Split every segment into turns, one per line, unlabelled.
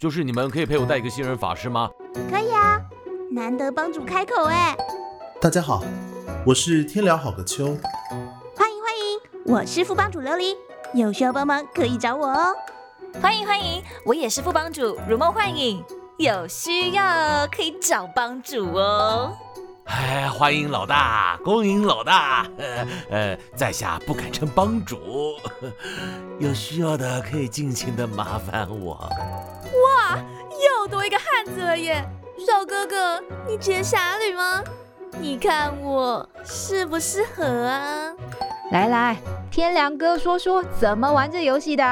就是你们可以陪我带一个新人法师吗？
可以啊，难得帮主开口哎。
大家好，我是天聊好个秋。
欢迎欢迎，我是副帮主琉璃，有需要帮忙可以找我哦。
欢迎欢迎，我也是副帮主如梦幻影，有需要可以找帮主哦。
哎，欢迎老大，恭迎老大。呃 呃，在下不敢称帮主，有需要的可以尽情的麻烦我。
哇，又多一个汉子了耶！小哥哥，你接侠侣吗？你看我适不适合啊？
来来，天良哥说说怎么玩这游戏的。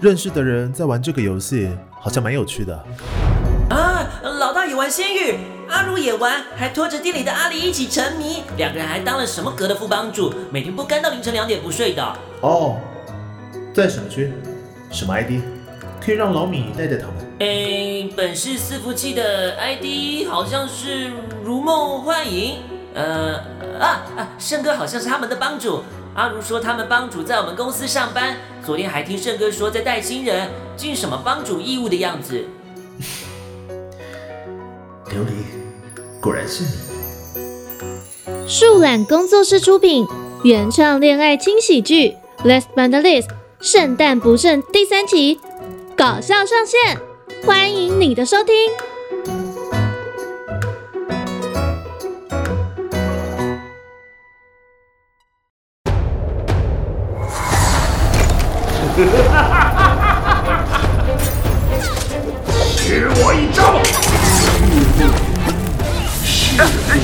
认识的人在玩这个游戏，好像蛮有趣的。
啊，老大也玩仙域，阿如也玩，还拖着店里的阿离一起沉迷，两个人还当了什么阁的副帮主，每天不干到凌晨两点不睡的。
哦，在什么区？什么 ID？可以让老米带带他们。
诶，本市伺服器的 ID 好像是如梦幻影。呃啊啊，胜哥好像是他们的帮主。阿如说他们帮主在我们公司上班，昨天还听胜哥说在带新人，尽什么帮主义务的样子。
琉璃，果然是你。
树懒工作室出品，原创恋爱轻喜剧《Last but not least》圣诞不剩第三集，搞笑上线，欢迎你的收听。
许我一招！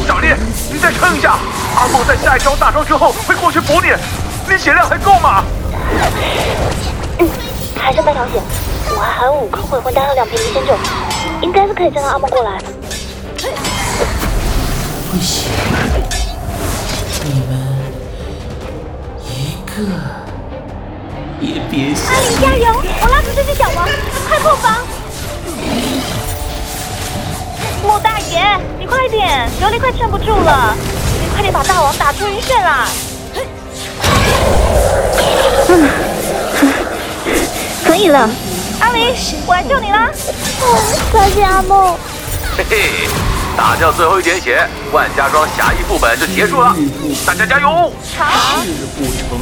小丽，你再撑一下。阿梦在下一招大招之后会过去补你，你血量还够吗？
嗯，还剩半条血，我还含五颗回魂丹和两瓶离仙酒，应该是可以叫到阿梦过来。
不行，你们一个也别想。
阿林加油！我拉住这只小王，快破防！莫大爷，你快点，琉璃快撑不住了，你快点把大王打出晕眩啦！嗯，可以了，阿离，我来救你啦！感谢阿梦。
嘿嘿，打掉最后一点血，万家庄侠义副本就结束了，大家加油！
好。
事不成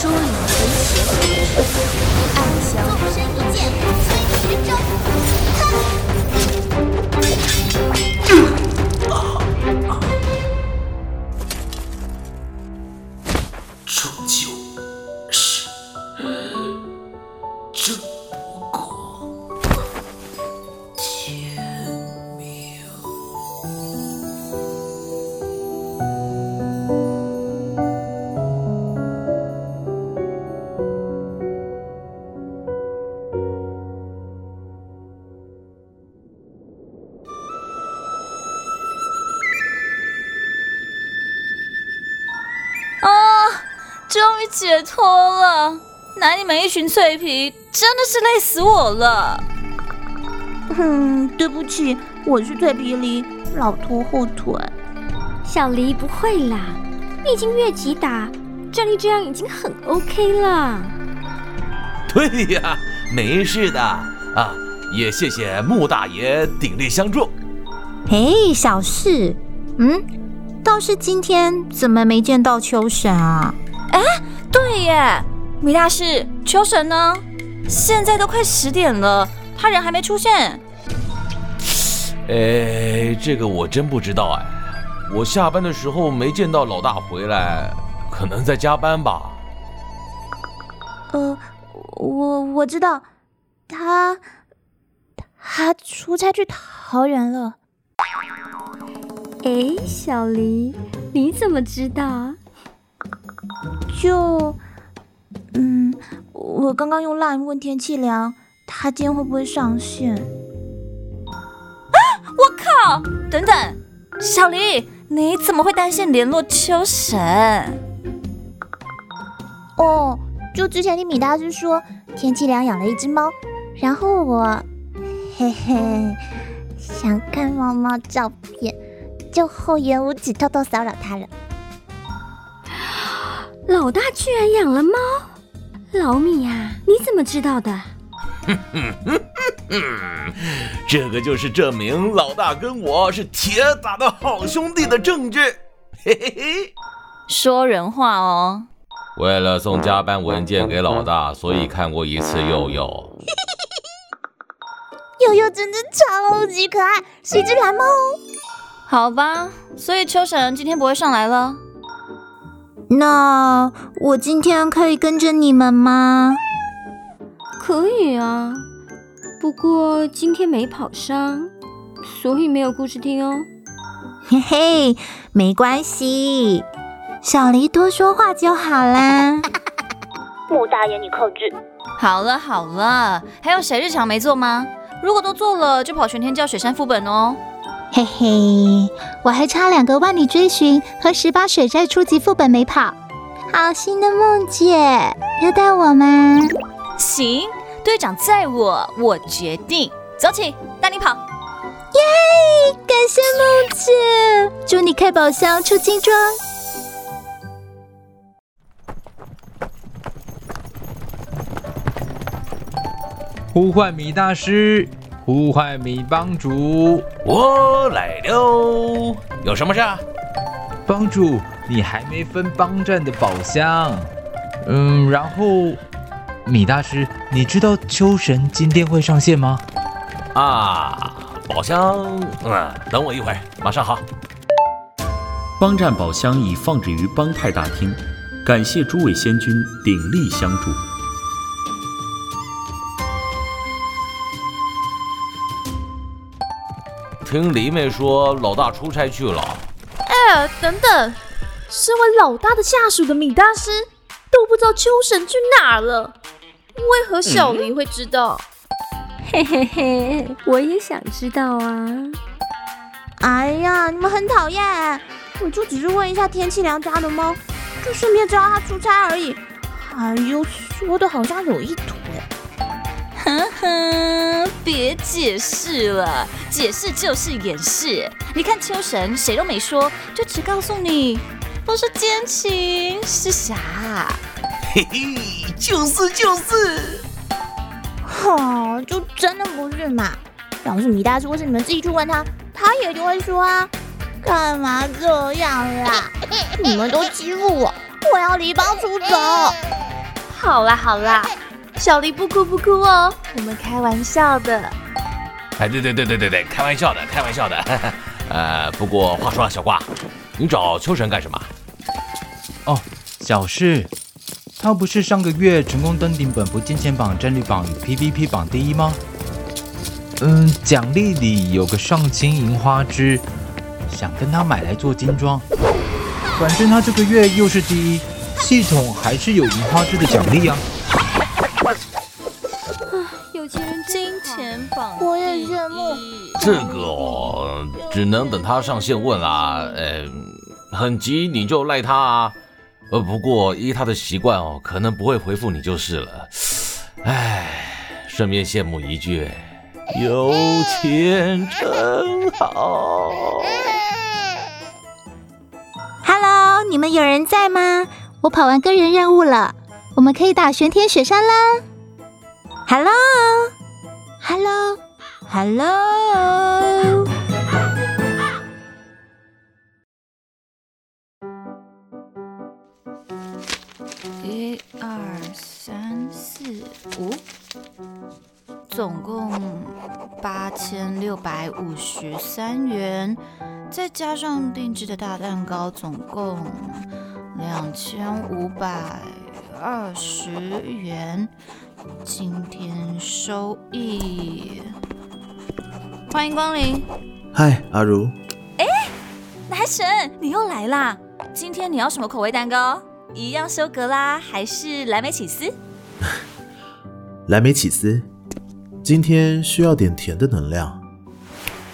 疏影回血，暗香
纵身一剑，千里云
群脆皮，真的是累死我了。
嗯，对不起，我是脆皮梨，老拖后腿。
小黎不会啦，你已经越级打，战力这样已经很 OK 了。
对呀，没事的啊，也谢谢穆大爷鼎力相助。
嘿，小事，嗯，倒是今天怎么没见到秋神啊？
哎，对耶，米大师，秋神呢？现在都快十点了，他人还没出现。
哎，这个我真不知道哎，我下班的时候没见到老大回来，可能在加班吧。
呃，我我知道，他他出差去桃园了。
哎，小黎，你怎么知道？
就，嗯，我刚刚用 LINE 问天气凉，他今天会不会上线？
啊！我靠！等等，小黎，你怎么会单线联络秋神？
哦，就之前听米大师说，天气凉养了一只猫，然后我，嘿嘿，想看猫猫照片，就厚颜无耻偷偷骚扰他了。
老大居然养了猫，老米呀、你怎么知道的？
哼哼哼哼，这个就是证明老大跟我是铁打的好兄弟的证据。嘿嘿嘿，
说人话哦。
为了送加班文件给老大，所以看过一次佑佑。
佑佑真的超级可爱，是一只蓝猫哦。
好吧，所以秋神今天不会上来了。
那我今天可以跟着你们吗？
可以啊，不过今天没跑伤，所以没有故事听哦。
嘿嘿，没关系，小黎多说话就好啦。
穆大爷，你克制。
好了好了，还有谁日常没做吗？如果都做了，就跑玄天教雪山副本哦。
嘿嘿，我还差两个万里追寻和十八水寨初级副本没跑。好心的梦姐，要带我吗？
行，队长载我，我决定。走起，带你跑。
耶！感谢梦姐，祝你开宝箱出金装。
呼唤米大师。呼唤米帮主，
我来了，有什么事？
帮主，你还没分帮战的宝箱。嗯，然后米大师，你知道秋神今天会上线吗？
啊，宝箱，嗯，等我一会儿，马上好。
帮战宝箱已放置于帮派大厅，感谢诸位仙君鼎力相助。
听黎妹说，老大出差去了。
哎，等等，身为老大的下属的米大师都不知道秋神去哪了，为何小黎会知道？
嘿嘿嘿，我也想知道啊。
哎呀，你们很讨厌，我就只是问一下天气良家的猫，就顺便知道他出差而已。哎呦，说的好像有意图。
哼哼，别解释了，解释就是掩饰。你看秋神谁都没说，就只告诉你不是奸情是啥。
嘿嘿，就是就是。
哈，就真的不是嘛？要是米大叔或是你们自己去问他，他也就会说啊。干嘛这样啦？你们都欺负我，我要离帮出走。
好 啦好啦。小黎不哭不哭哦，我们开玩笑的。
哎，对对对对对对，开玩笑的，开玩笑的。呃，不过话说了，小瓜，你找秋神干什么？
哦，小事。他不是上个月成功登顶本部金钱榜、战力榜与 PVP 榜第一吗？嗯，奖励里有个上清银花枝，想跟他买来做金装。反正他这个月又是第一，系统还是有银花枝的奖励啊。
我也羡慕
这个哦，只能等他上线问啦。呃，很急你就赖他啊。呃，不过依他的习惯哦，可能不会回复你就是了。唉，顺便羡慕一句，有钱真好。
Hello，你们有人在吗？我跑完个人任务了，我们可以打玄天雪山啦。Hello，Hello，Hello。
一二三四五，总共八千六百五十三元，再加上定制的大蛋糕，总共两千五百二十元。今天收益，欢迎光临。
嗨，阿如。
哎，男神，你又来啦！今天你要什么口味蛋糕？一样修格拉还是蓝莓起司？
蓝莓起司。今天需要点甜的能量。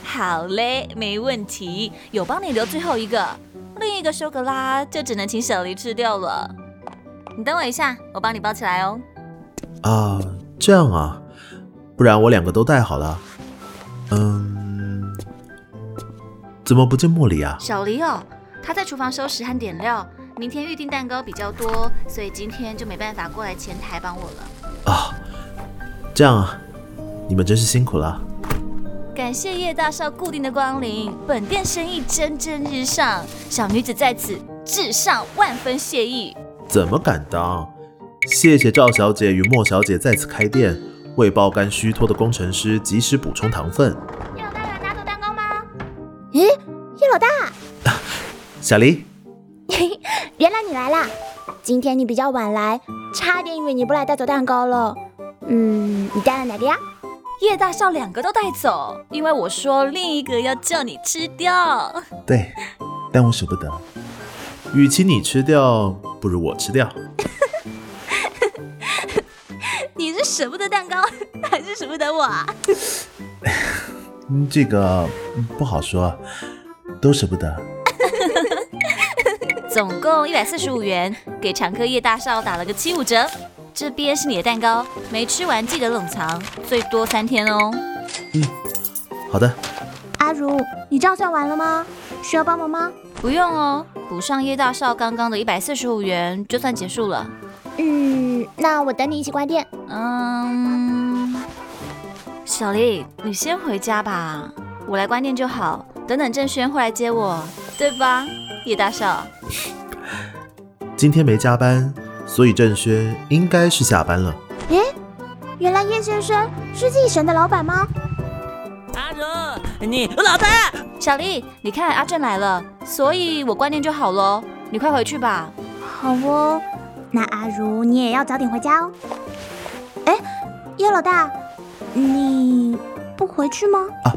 好嘞，没问题，有帮你留最后一个，另一个修格拉就只能请小黎吃掉了。你等我一下，我帮你包起来哦。
啊，这样啊，不然我两个都带好了。嗯，怎么不见莫里啊？
小黎哦，他在厨房收拾和点料。明天预定蛋糕比较多，所以今天就没办法过来前台帮我了。
啊，这样啊，你们真是辛苦了。
感谢叶大少固定的光临，本店生意蒸蒸日上，小女子在此致上万分谢意。
怎么敢当？谢谢赵小姐与莫小姐再次开店，为爆肝虚脱的工程师及时补充糖分。
叶老大有来拿走蛋糕吗？咦，叶老大，
小黎，
原来你来啦！今天你比较晚来，差点以为你不来带走蛋糕了。嗯，你带了哪个呀？
叶大少两个都带走，因为我说另一个要叫你吃掉。
对，但我舍不得。与其你吃掉，不如我吃掉。
舍不得蛋糕，还是舍不得我啊？
嗯，这个不好说，都舍不得。
总共一百四十五元，给常客叶大少打了个七五折。这边是你的蛋糕，没吃完记得冷藏，最多三天哦。
嗯，好的。
阿如，你账算完了吗？需要帮忙吗？
不用哦，补上叶大少刚刚的一百四十五元，就算结束了。
嗯，那我等你一起关店。
嗯，小丽，你先回家吧，我来关店就好。等等郑轩会来接我，对吧，叶大少？
今天没加班。所以郑轩应该是下班了。
诶，原来叶先生是继神的老板吗？
阿哲，你老大，
小丽，你看阿正来了，所以我关店就好了。你快回去吧。
好哦，那阿如你也要早点回家哦。哎，叶老大，你不回去吗？
啊，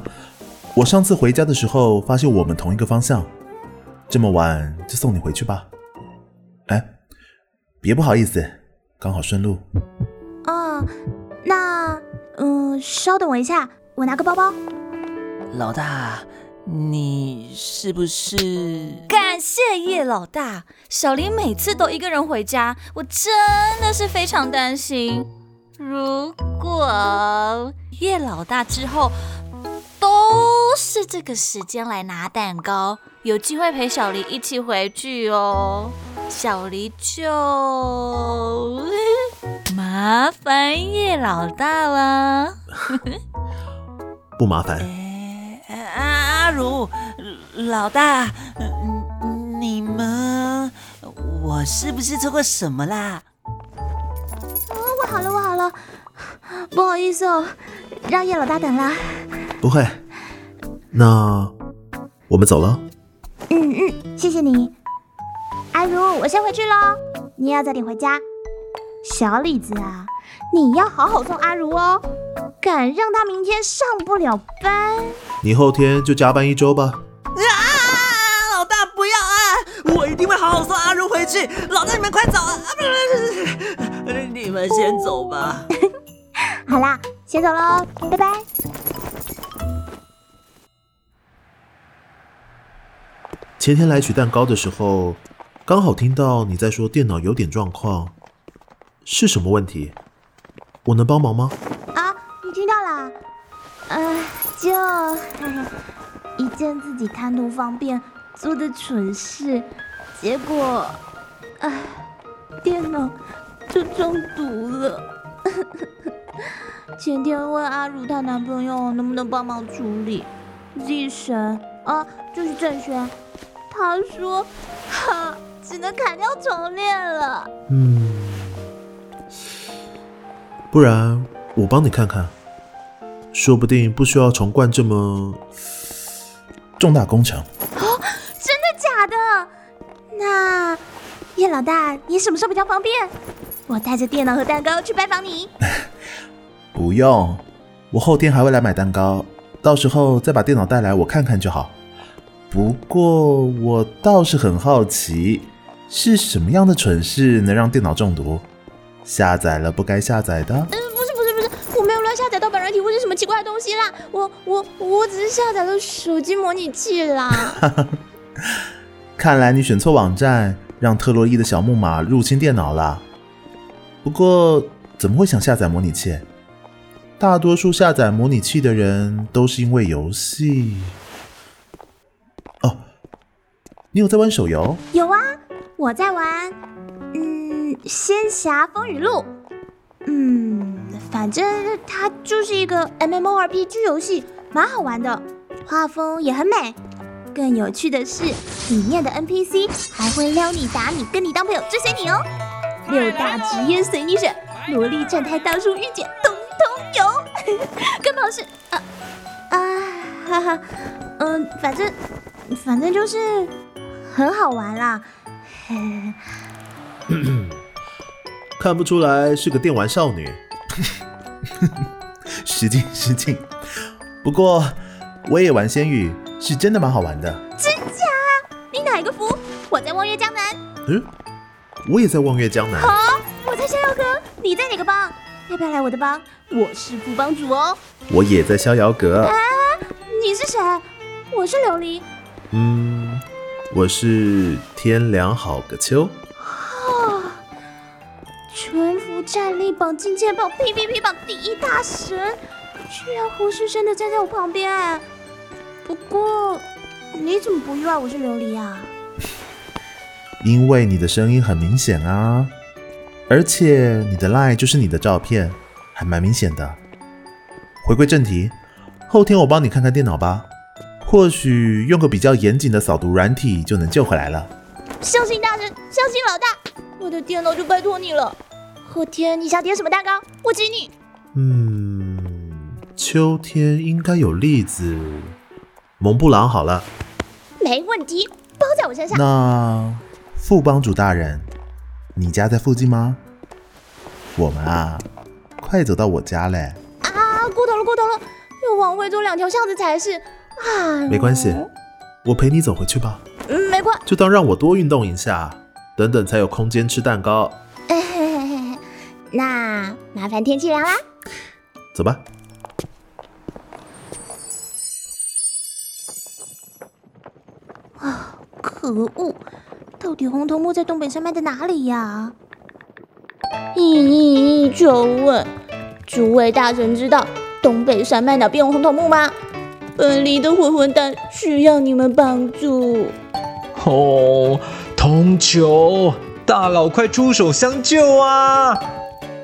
我上次回家的时候发现我们同一个方向，这么晚就送你回去吧。哎。别不好意思，刚好顺路。
哦，那嗯，稍等我一下，我拿个包包。
老大，你是不是？
感谢叶老大，小林每次都一个人回家，我真的是非常担心。如果叶老大之后都是这个时间来拿蛋糕，有机会陪小黎一起回去哦。小黎就 麻烦叶老大了，
不麻烦。
阿阿如，老大，你们，我是不是做过什么啦？
哦，我好了，我好了，不好意思哦，让叶老大等了。
不会，那我们走了。
嗯嗯，谢谢你。阿如，我先回去喽，你也要早点回家。小李子啊，你要好好送阿如哦，敢让他明天上不了班，
你后天就加班一周吧。
啊！老大不要啊！我一定会好好送阿如回去。老大你们快走啊！不不不，你们先走吧。
好啦，先走喽，拜拜。
前天来取蛋糕的时候。刚好听到你在说电脑有点状况，是什么问题？我能帮忙吗？
啊，你听到了？呃，就一件自己贪图方便做的蠢事，结果，唉，电脑就中毒了。前天问阿如她男朋友能不能帮忙处理，Z 神啊，就是郑轩，他说，哈。只能砍掉重练了。
嗯，不然我帮你看看，说不定不需要重灌这么重大工程。
哦，真的假的？那叶老大，你什么时候比较方便？我带着电脑和蛋糕去拜访你。
不用，我后天还会来买蛋糕，到时候再把电脑带来，我看看就好。不过我倒是很好奇。是什么样的蠢事能让电脑中毒？下载了不该下载的？嗯，
下载盗版软体或者什么奇怪的东西啦。我我我只是下载了手机模拟器啦。
看来你选错网站，让特洛伊的小木马入侵电脑了。不过怎么会想下载模拟器？大多数下载模拟器的人都是因为游戏。哦，你有在玩手游？
有啊。我在玩，嗯，《仙侠风雨录》，嗯，反正它就是一个 MMORPG 游戏，蛮好玩的，画风也很美。更有趣的是，里面的 NPC 还会撩你、打你、跟你当朋友、追随你哦。六大职业随你选，萝莉、正太、大叔、御姐，通通有。更好是啊啊哈哈，嗯，反正反正就是很好玩啦。
看不出来是个电玩少女。失敬失敬。不过我也玩仙域，是真的蛮好玩的。
真假？你哪一个服？我在望月江南。
嗯，我也在望月江南。
好，我在逍遥阁。你在哪个帮？要不要来我的帮？我是副帮主哦。
我也在逍遥阁。
啊，你是谁？我是琉璃。
嗯，我是天凉好个秋。
战力榜、金钱榜、PVP 榜第一大神，居然活生生的站在我旁边。不过，你怎么不意外我是琉璃啊？
因为你的声音很明显啊，而且你的 line 就是你的照片，还蛮明显的。回归正题，后天我帮你看看电脑吧，或许用个比较严谨的扫毒软体就能救回来了。
相信大神，相信老大，我的电脑就拜托你了。后天你想点什么蛋糕？我请你。
嗯，秋天应该有栗子，蒙布朗好了。
没问题，包在我身上。
那副帮主大人，你家在附近吗？我们啊，快走到我家嘞。
啊，过头了，过头了，要往回走两条巷子才是。啊，
没关系，我陪你走回去吧。
嗯，没关
就当让我多运动一下，等等才有空间吃蛋糕。
那麻烦天气凉啦，
走吧。
啊，可恶！到底红头木在东北山脉的哪里呀？咦咦咦，求问，诸位大神知道东北山脉哪边有红头木吗？本里的混混蛋需要你们帮助。
哦，通求大佬快出手相救啊！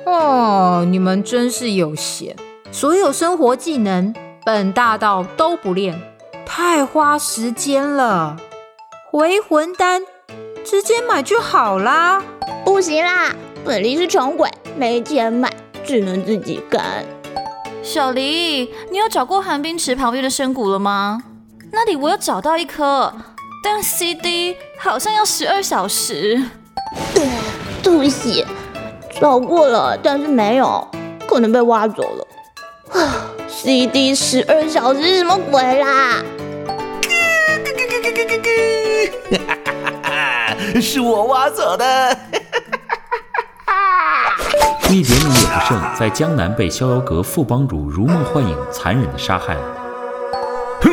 哦，你们真是有闲，所有生活技能本大道都不练，太花时间了。回魂丹直接买就好啦。
不行啦，本黎是穷鬼，没钱买，只能自己干。
小黎，你有找过寒冰池旁边的深谷了吗？那里我有找到一颗，但 CD 好像要十二小时。
对吐血。找过了，但是没有，可能被挖走了。啊，CD 十二小时是什么鬼啦？
是我挖走的。
一点米也不剩，在江南被逍遥阁副帮主如梦幻影残忍的杀害。
哼！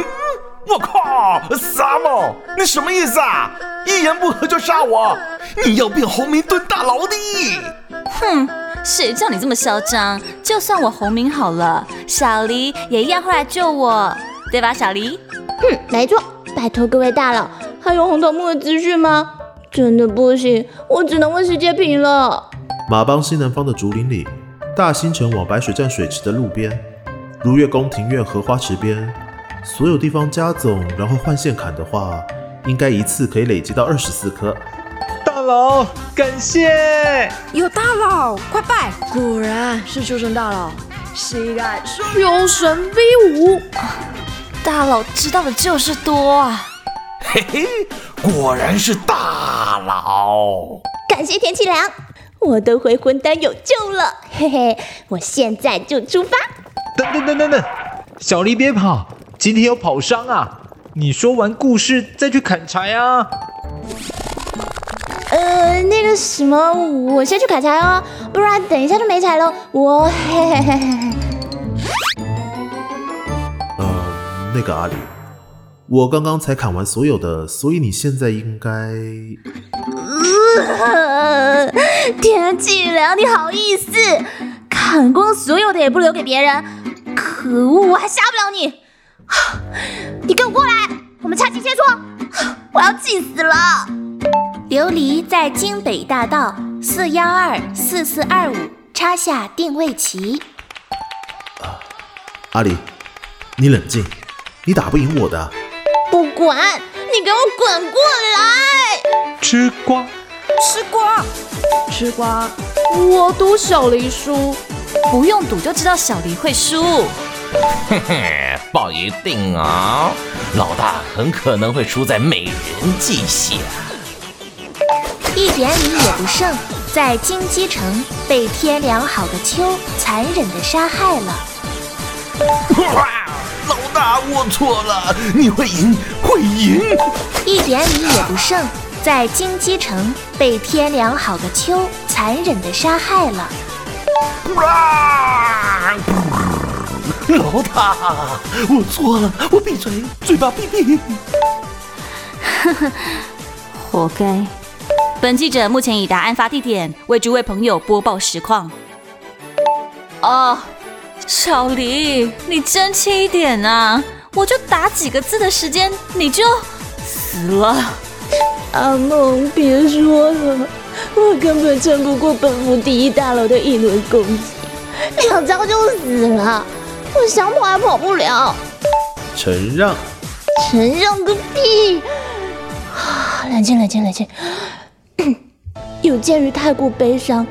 我靠，萨摩，你什么意思啊？一言不合就杀我？你要变红名蹲大牢的？
哼，谁叫你这么嚣张？就算我红名好了，小黎也一样会来救我，对吧，小黎？
哼，没错。拜托各位大佬，还有红头木的资讯吗？真的不行，我只能问世界平了。
马帮西南方的竹林里，大兴城往白水站水池的路边，如月宫庭院荷花池边，所有地方加总，然后换线砍的话，应该一次可以累积到二十四颗。
大佬，感谢！
有大佬，快拜！
果然是秋神大佬，膝盖有神 V 五，
大佬知道的就是多啊！
嘿嘿，果然是大佬！
感谢天气凉，我的回魂丹有救了，嘿嘿，我现在就出发。
等等等等等，小黎别跑，今天有跑伤啊！你说完故事再去砍柴啊！
呃，那个什么，我先去砍柴哦，不然等一下就没柴了。我嘿嘿嘿嘿。
呃，那个阿里，我刚刚才砍完所有的，所以你现在应该……
天气凉，你好意思砍光所有的也不留给别人？可恶，我还杀不了你！你给我过来，我们掐起切磋！我要气死了！
琉璃在京北大道四幺二四四二五插下定位旗。
阿里，你冷静，你打不赢我的。
不管，你给我滚过来！
吃瓜，
吃瓜，吃瓜。我赌小黎输，
不用赌就知道小黎会输。
嘿嘿，不一定啊，老大很可能会输在美人计下。
一点礼也不剩，在金鸡城被天凉好的秋残忍的杀害了。
老大，我错了，你会赢，会赢！
一点礼也不剩，在金鸡城被天凉好的秋残忍的杀害了。
老大，我错了，我闭嘴，嘴巴闭闭。
呵呵，活该。本记者目前已达案发地点，为诸位朋友播报实况。哦，小黎，你争气一点啊！我就打几个字的时间，你就死了。
阿梦，别说了，我根本撑不过本府第一大楼的一轮攻击，两招就死了。我想跑还跑不了。
承让？
承让个屁！啊冷静，冷静，冷静。有鉴于太过悲伤，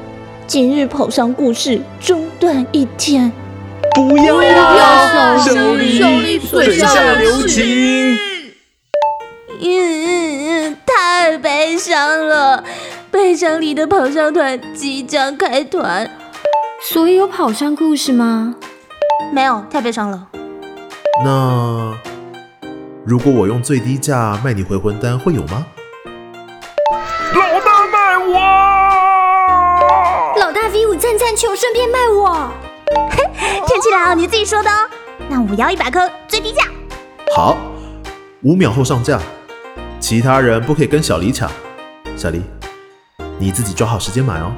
今日跑商故事中断一天。
不要，不
要，
小黎，水下留情。
嗯，太悲伤了，悲伤里的跑商团即将开团。
所以有跑商故事吗？
没有，太悲伤了。
那如果我用最低价卖你回魂丹，会有吗？
赞赞求顺便卖我！
天气良，你自己说的哦。那我要一百颗最低价。
好，五秒后上架，其他人不可以跟小黎抢。小黎，你自己抓好时间买哦。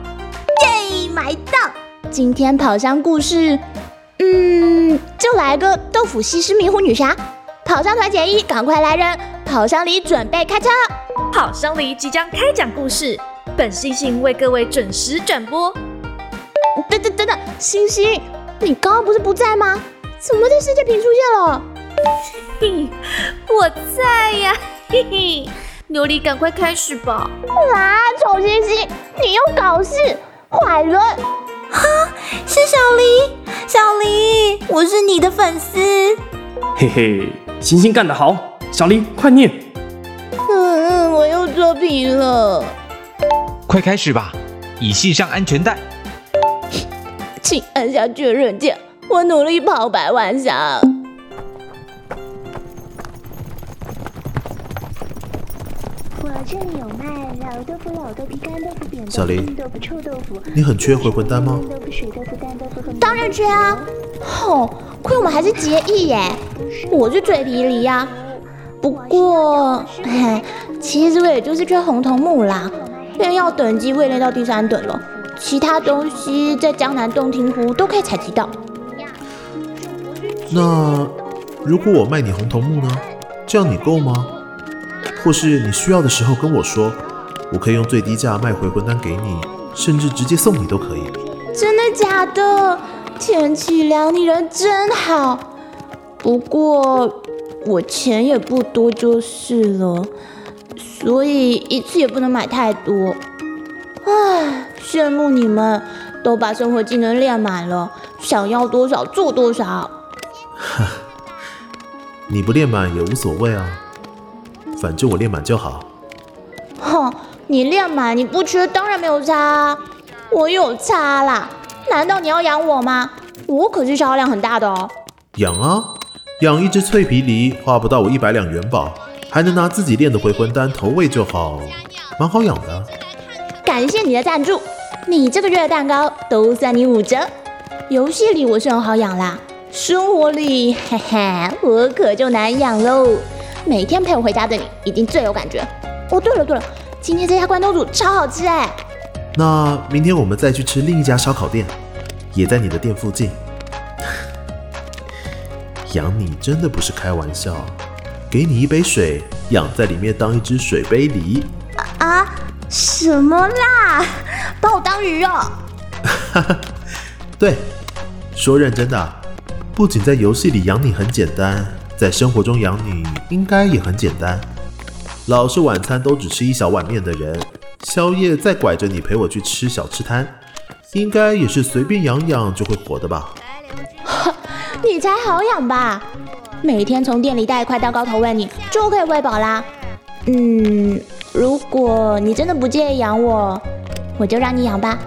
耶，买到！今天跑商故事，嗯，就来个豆腐西施迷糊女侠。跑商团减一，赶快来人！跑商里准备开车。
跑商里即将开讲故事，本星星为各位准时转播。
等等等等，星星，你刚刚不是不在吗？怎么在世界屏出现了？
嘿，我在呀，嘿嘿。琉璃，赶快开始吧！
啊，丑星星，你又搞事，坏人！
哈，是小黎，小黎，我是你的粉丝。
嘿嘿，星星干得好，小黎快念。
嗯，我又作弊了。
快开始吧，已系上安全带。
请按下确认键，我努力跑百万下。
我这里有卖老豆腐、老豆皮、干豆腐、扁豆腐、硬豆腐、臭豆腐。
你很缺回魂丹吗？
豆腐、水豆腐、干豆腐
当然缺啊！哦，亏我们还是结义耶。我是嘴皮梨呀。不过，嘿，其实我也就是缺红桐木啦，炼药等级我也练到第三等了，其他东西在江南洞庭湖都可以采集到。
那如果我卖你红头木呢？这样你够吗？或是你需要的时候跟我说，我可以用最低价卖回魂丹给你，甚至直接送你都可以。
真的假的？天气凉，你人真好。不过我钱也不多就是了，所以一次也不能买太多。唉，羡慕你们都把生活技能练满了，想要多少做多少。
你不练满也无所谓啊，反正我练满就好。
哼，你练满你不缺，当然没有差啊。我有差啦，难道你要养我吗？我可是消耗量很大的哦。
养啊，养一只脆皮梨花不到我一百两元宝，还能拿自己练的回魂丹投喂就好，蛮好养的。
感谢你的赞助，你这个月的蛋糕都算你五折。游戏里我是很好养啦，生活里，嘿嘿，我可就难养喽。每天陪我回家的你，一定最有感觉。哦，对了对了，今天这家关东煮超好吃哎。
那明天我们再去吃另一家烧烤店，也在你的店附近。养你真的不是开玩笑，给你一杯水，养在里面当一只水杯梨。
啊？什么啦？把我当鱼肉？
对，说认真的，不仅在游戏里养你很简单，在生活中养你应该也很简单。老是晚餐都只吃一小碗面的人，宵夜再拐着你陪我去吃小吃摊，应该也是随便养养就会活的吧？
你才好养吧？每天从店里带一块蛋糕投喂你，就可以喂饱啦。嗯，如果你真的不介意养我，我就让你养吧。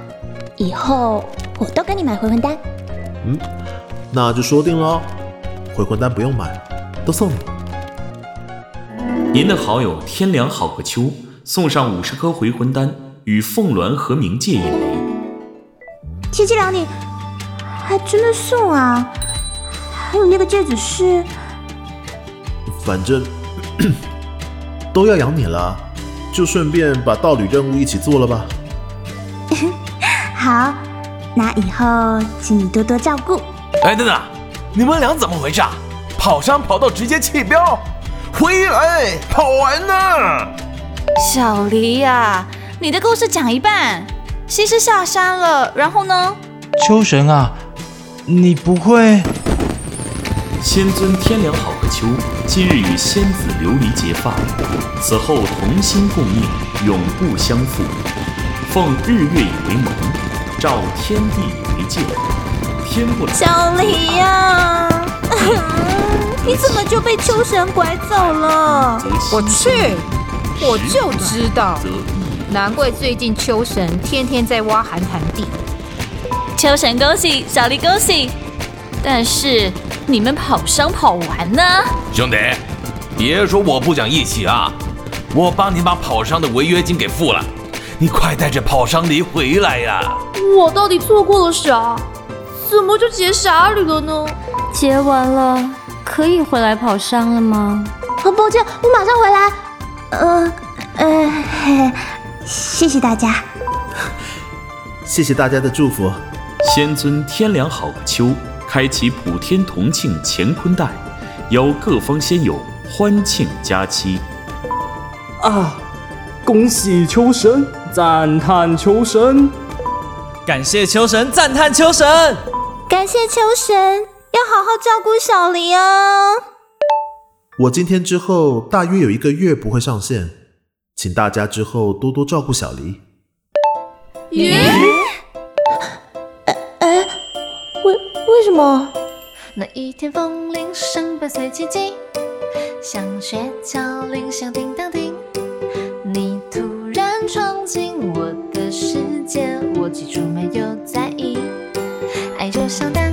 以后我都给你买回魂丹。
嗯，那就说定了，回魂丹不用买，都送你。
您的好友天凉好个秋送上五十颗回魂丹，与凤鸾和冥界一枚。
天气凉你还真的送啊？还有那个戒指是？
反正 都要养你了，就顺便把道侣任务一起做了吧。
好，那以后请你多多照顾。
哎，等等，你们俩怎么回事啊？跑山跑到直接弃标，回来跑完呢？
小黎呀，你的故事讲一半，西施下山了，然后呢？
秋神啊，你不会？
仙尊天凉好个秋，今日与仙子琉璃结发，此后同心共命，永不相负。奉日月以为盟，照天地以为鉴。天不
小黎呀，你怎么就被秋神拐走了？
我去，我就知道，难怪最近秋神天天在挖寒潭地。
秋神恭喜，小黎恭喜，但是你们跑商跑完呢？
兄弟，别说我不讲义气啊！我帮你把跑商的违约金给付了。你快带着跑商离回来呀！
我到底做过了啥？怎么就结傻旅了呢？
结完了，可以回来跑商了吗？
很抱歉，我马上回来。呃呃，谢谢大家，
谢谢大家的祝福。
仙尊天凉好个秋，开启普天同庆乾坤袋，邀各方仙友欢庆佳期。
啊！恭喜秋神！赞叹秋神，
感谢秋神，赞叹秋神，
感谢秋神，要好好照顾小黎哦。
我今天之后大约有一个月不会上线，请大家之后多多照顾小黎。
咦？哎，么？
那一天风铃声伴随奇迹，像雪橇铃响叮当叮。你突然闯进我的世界，我起初没有在意。爱就像蛋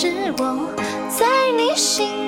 是我在你心里。